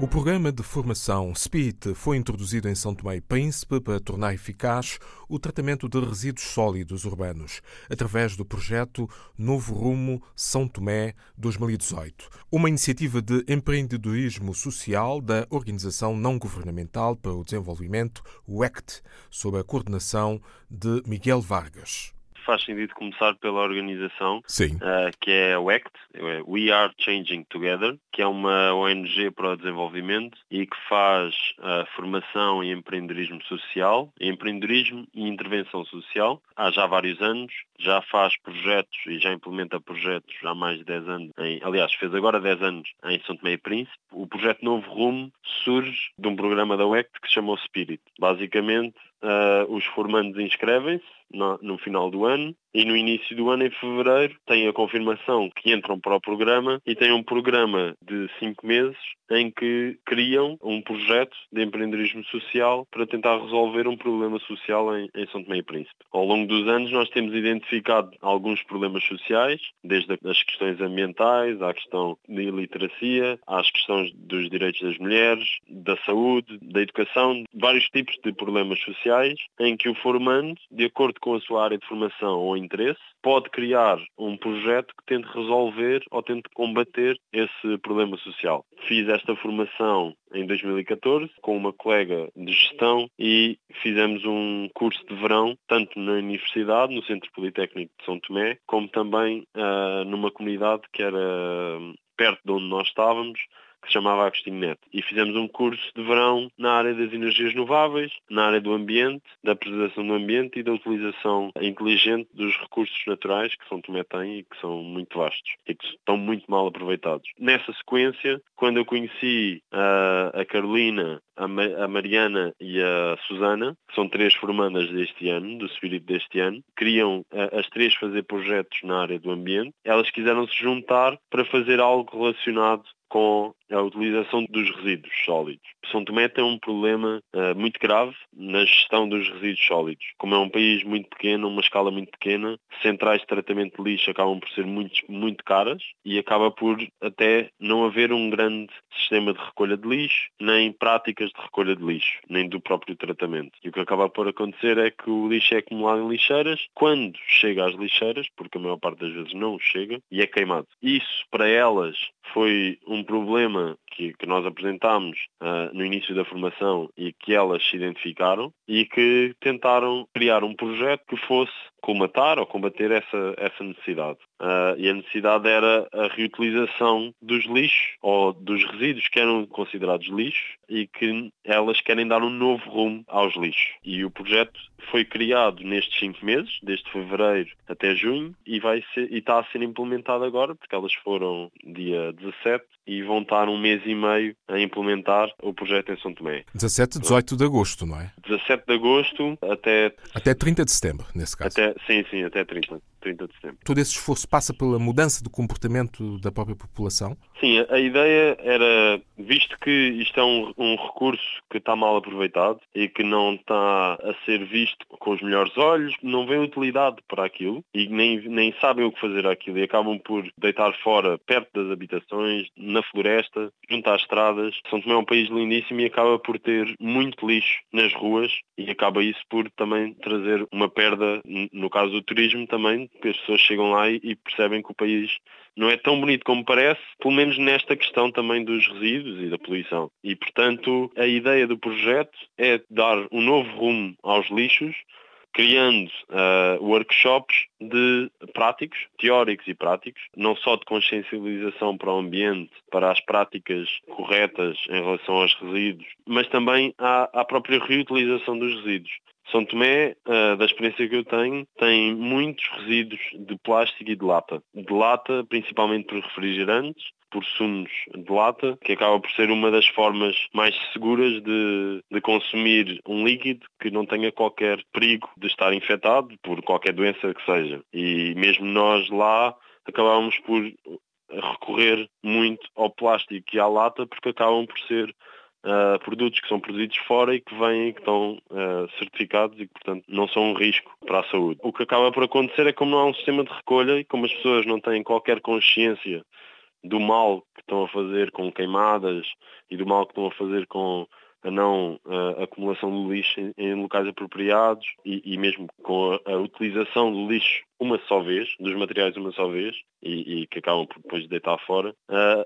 O programa de formação SPIT foi introduzido em São Tomé e Príncipe para tornar eficaz o tratamento de resíduos sólidos urbanos, através do projeto Novo Rumo São Tomé 2018, uma iniciativa de empreendedorismo social da Organização Não Governamental para o Desenvolvimento, o ECT, sob a coordenação de Miguel Vargas faz sentido começar pela organização, uh, que é o ACT, é We Are Changing Together, que é uma ONG para o desenvolvimento e que faz uh, formação em empreendedorismo social, empreendedorismo e intervenção social há já vários anos, já faz projetos e já implementa projetos há mais de 10 anos, em, aliás, fez agora 10 anos em São Tomé e Príncipe. O projeto Novo Rumo surge de um programa da UECT que se chamou Spirit. Basicamente, uh, os formandos inscrevem-se no, no, final do ano e no início do ano, em fevereiro, têm a confirmação que entram para o programa e têm um programa de cinco meses em que criam um projeto de empreendedorismo social para tentar resolver um problema social em, em São Tomé e Príncipe. Ao longo dos anos nós temos identificado alguns problemas sociais, desde as questões ambientais, à questão de iliteracia, às questões dos direitos das mulheres, da saúde, da educação, vários tipos de problemas sociais em que o formando, de acordo com a sua área de formação ou interesse, pode criar um projeto que tente resolver ou tente combater esse problema social. Fiz esta formação em 2014 com uma colega de gestão e fizemos um curso de verão, tanto na universidade, no Centro Politécnico de São Tomé, como também uh, numa comunidade que era perto de onde nós estávamos, que se chamava Agostinho Neto. E fizemos um curso de verão na área das energias renováveis, na área do ambiente, da preservação do ambiente e da utilização inteligente dos recursos naturais que São Tomé tem e que são muito vastos e que estão muito mal aproveitados. Nessa sequência, quando eu conheci a, a Carolina, a, a, Mariana e a Susana, que são três formandas deste ano, do Espírito deste ano, queriam as três fazer projetos na área do ambiente. Elas quiseram se juntar para fazer algo relacionado com a utilização dos resíduos sólidos. São Tomé tem um problema uh, muito grave na gestão dos resíduos sólidos. Como é um país muito pequeno, uma escala muito pequena, centrais de tratamento de lixo acabam por ser muito, muito caras e acaba por até não haver um grande sistema de recolha de lixo, nem práticas de recolha de lixo, nem do próprio tratamento. E o que acaba por acontecer é que o lixo é acumulado em lixeiras, quando chega às lixeiras, porque a maior parte das vezes não chega, e é queimado. Isso, para elas, foi um problema que, que nós apresentámos uh, no início da formação e que elas se identificaram e que tentaram criar um projeto que fosse colmatar ou combater essa, essa necessidade. Uh, e a necessidade era a reutilização dos lixos ou dos resíduos que eram considerados lixos e que elas querem dar um novo rumo aos lixos. E o projeto foi criado nestes cinco meses, desde fevereiro até junho, e, vai ser, e está a ser implementado agora, porque elas foram dia 17 e vão estar um mês e meio a implementar o projeto em São Tomé. 17 18 de agosto, não é? 17 de agosto até... Até 30 de setembro, nesse caso. Até, sim, sim, até 30. 30 de setembro. Todo esse esforço passa pela mudança do comportamento da própria população? Sim, a ideia era, visto que isto é um, um recurso que está mal aproveitado e que não está a ser visto com os melhores olhos, não vê utilidade para aquilo e nem, nem sabem o que fazer aquilo e acabam por deitar fora, perto das habitações, na floresta, junto às estradas. São Tomé é um país lindíssimo e acaba por ter muito lixo nas ruas e acaba isso por também trazer uma perda, no caso do turismo também, as pessoas chegam lá e percebem que o país não é tão bonito como parece, pelo menos nesta questão também dos resíduos e da poluição. E, portanto, a ideia do projeto é dar um novo rumo aos lixos, criando uh, workshops de práticos, teóricos e práticos, não só de consciencialização para o ambiente, para as práticas corretas em relação aos resíduos, mas também à, à própria reutilização dos resíduos. São Tomé, uh, da experiência que eu tenho, tem muitos resíduos de plástico e de lata. De lata, principalmente por refrigerantes, por sumos de lata, que acaba por ser uma das formas mais seguras de, de consumir um líquido que não tenha qualquer perigo de estar infectado por qualquer doença que seja. E mesmo nós lá acabamos por recorrer muito ao plástico e à lata porque acabam por ser uh, produtos que são produzidos fora e que vêm e que estão uh, certificados e que, portanto, não são um risco para a saúde. O que acaba por acontecer é como não há um sistema de recolha e como as pessoas não têm qualquer consciência do mal que estão a fazer com queimadas e do mal que estão a fazer com a não a acumulação de lixo em, locais apropriados e, e mesmo com a, a, utilização do lixo uma só vez, dos materiais uma só vez, e, e que acabam por depois de deitar fora,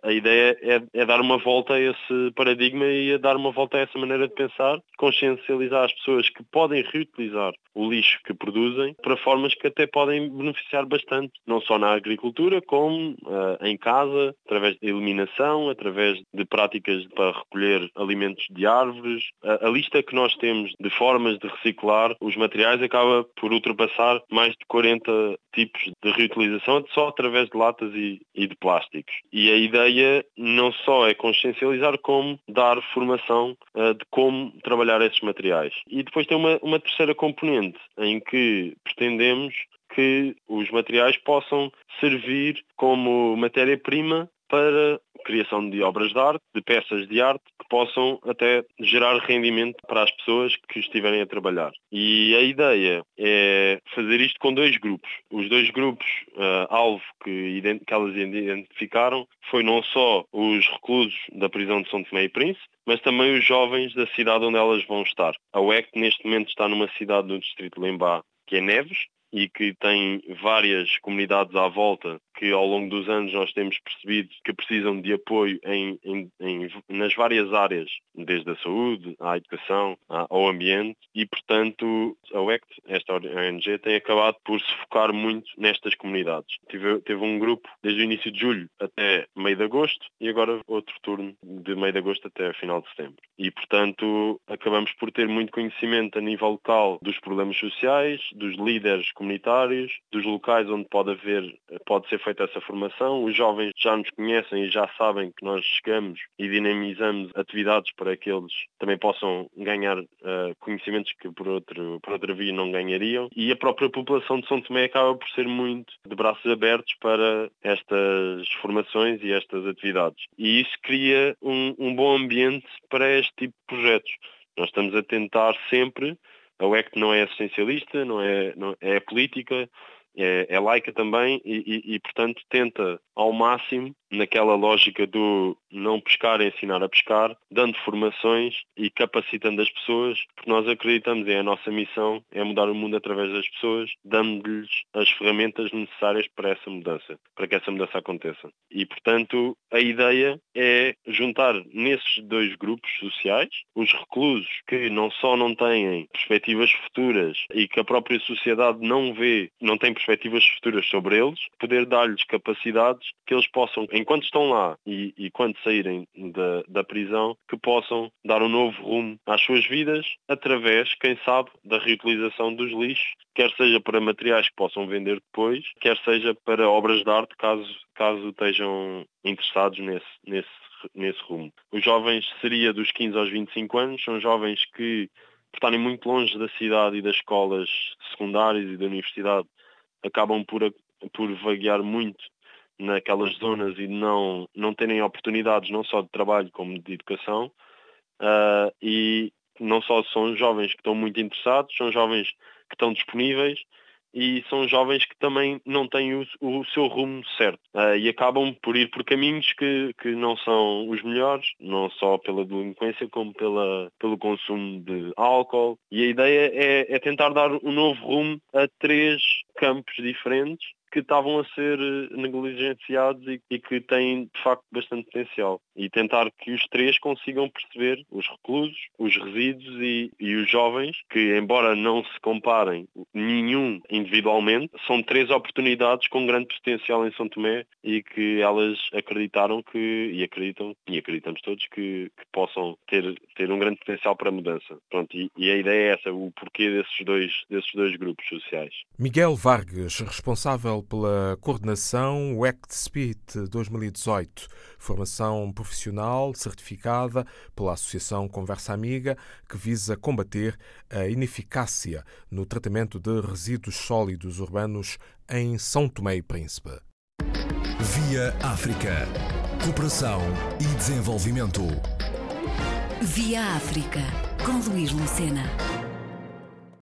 a ideia é, é, dar uma volta a esse paradigma e a dar uma volta a essa maneira de pensar, consciencializar as pessoas que podem reutilizar o lixo que produzem para formas que até podem beneficiar bastante, não só na agricultura, como uh, em casa, através de eliminação, através de práticas para recolher alimentos de árvores. A, a lista que nós temos de formas de reciclar os materiais acaba por ultrapassar mais de 40 tipos de reutilização só através de latas e, e, de plásticos. E a ideia não só é consciencializar, como dar formação uh, de como trabalhar esses materiais. E depois tem uma, uma terceira componente em que pretendemos que os materiais possam servir como matéria-prima para criação de obras de arte, de peças de arte, que possam até gerar rendimento para as pessoas que estiverem a trabalhar. E a ideia é fazer isto com dois grupos. Os dois grupos uh, alvo que, que elas identificaram foi não só os reclusos da prisão de São Tomé e Príncipe, mas também os jovens da cidade onde elas vão estar. A UEC neste momento está numa cidade do distrito de Lembá, que é Neves, e que tem várias comunidades à volta que ao longo dos anos nós temos percebido que precisam de apoio em, em, em, nas várias áreas, desde a saúde, à educação, ao ambiente e, portanto, a UECT, esta ONG, tem acabado por se focar muito nestas comunidades. Teve, teve um grupo desde o início de julho até meio de agosto e agora outro turno de meio de agosto até final de setembro. E, portanto, acabamos por ter muito conhecimento a nível local dos problemas sociais, dos líderes comunitários, dos locais onde pode haver, pode ser feita essa formação. Os jovens já nos conhecem e já sabem que nós chegamos e dinamizamos atividades para que eles também possam ganhar uh, conhecimentos que por, outro, por outra via não ganhariam. E a própria população de São Tomé acaba por ser muito de braços abertos para estas formações e estas atividades. E isso cria um, um bom ambiente para este tipo de projetos. Nós estamos a tentar sempre a UEC não é essencialista, não é, não, é política, é, é laica também e, e, e, portanto, tenta ao máximo naquela lógica do não pescar, ensinar a pescar, dando formações e capacitando as pessoas, porque nós acreditamos em a nossa missão é mudar o mundo através das pessoas, dando-lhes as ferramentas necessárias para essa mudança, para que essa mudança aconteça. E, portanto, a ideia é juntar nesses dois grupos sociais os reclusos que não só não têm perspectivas futuras e que a própria sociedade não vê, não tem perspectivas futuras sobre eles, poder dar-lhes capacidades que eles possam enquanto estão lá e, e quando saírem da, da prisão, que possam dar um novo rumo às suas vidas através, quem sabe, da reutilização dos lixos, quer seja para materiais que possam vender depois, quer seja para obras de arte, caso, caso estejam interessados nesse, nesse, nesse rumo. Os jovens seria dos 15 aos 25 anos, são jovens que, por estarem muito longe da cidade e das escolas secundárias e da universidade, acabam por, por vaguear muito naquelas zonas e não, não terem oportunidades não só de trabalho como de educação. Uh, e não só são jovens que estão muito interessados, são jovens que estão disponíveis e são jovens que também não têm o, o seu rumo certo uh, e acabam por ir por caminhos que, que não são os melhores, não só pela delinquência como pela, pelo consumo de álcool. E a ideia é, é tentar dar um novo rumo a três campos diferentes que estavam a ser eh, negligenciados e, e, que têm de facto bastante potencial. E tentar que os três consigam perceber os reclusos, os resíduos e, e os jovens, que embora não se comparem nenhum individualmente, são três oportunidades com grande potencial em São Tomé e que elas acreditaram que, e acreditam, e acreditamos todos, que, que possam ter, ter um grande potencial para a mudança. Pronto, e, e a ideia é essa, o porquê desses dois, desses dois grupos sociais. Miguel Vargas, responsável pela coordenação WECT Speed 2018, formação profissional certificada pela Associação Conversa Amiga, que visa combater a ineficácia no tratamento de resíduos sólidos urbanos em São Tomé e Príncipe. Via África. Cooperação e desenvolvimento. Via África, com Luís Lucena.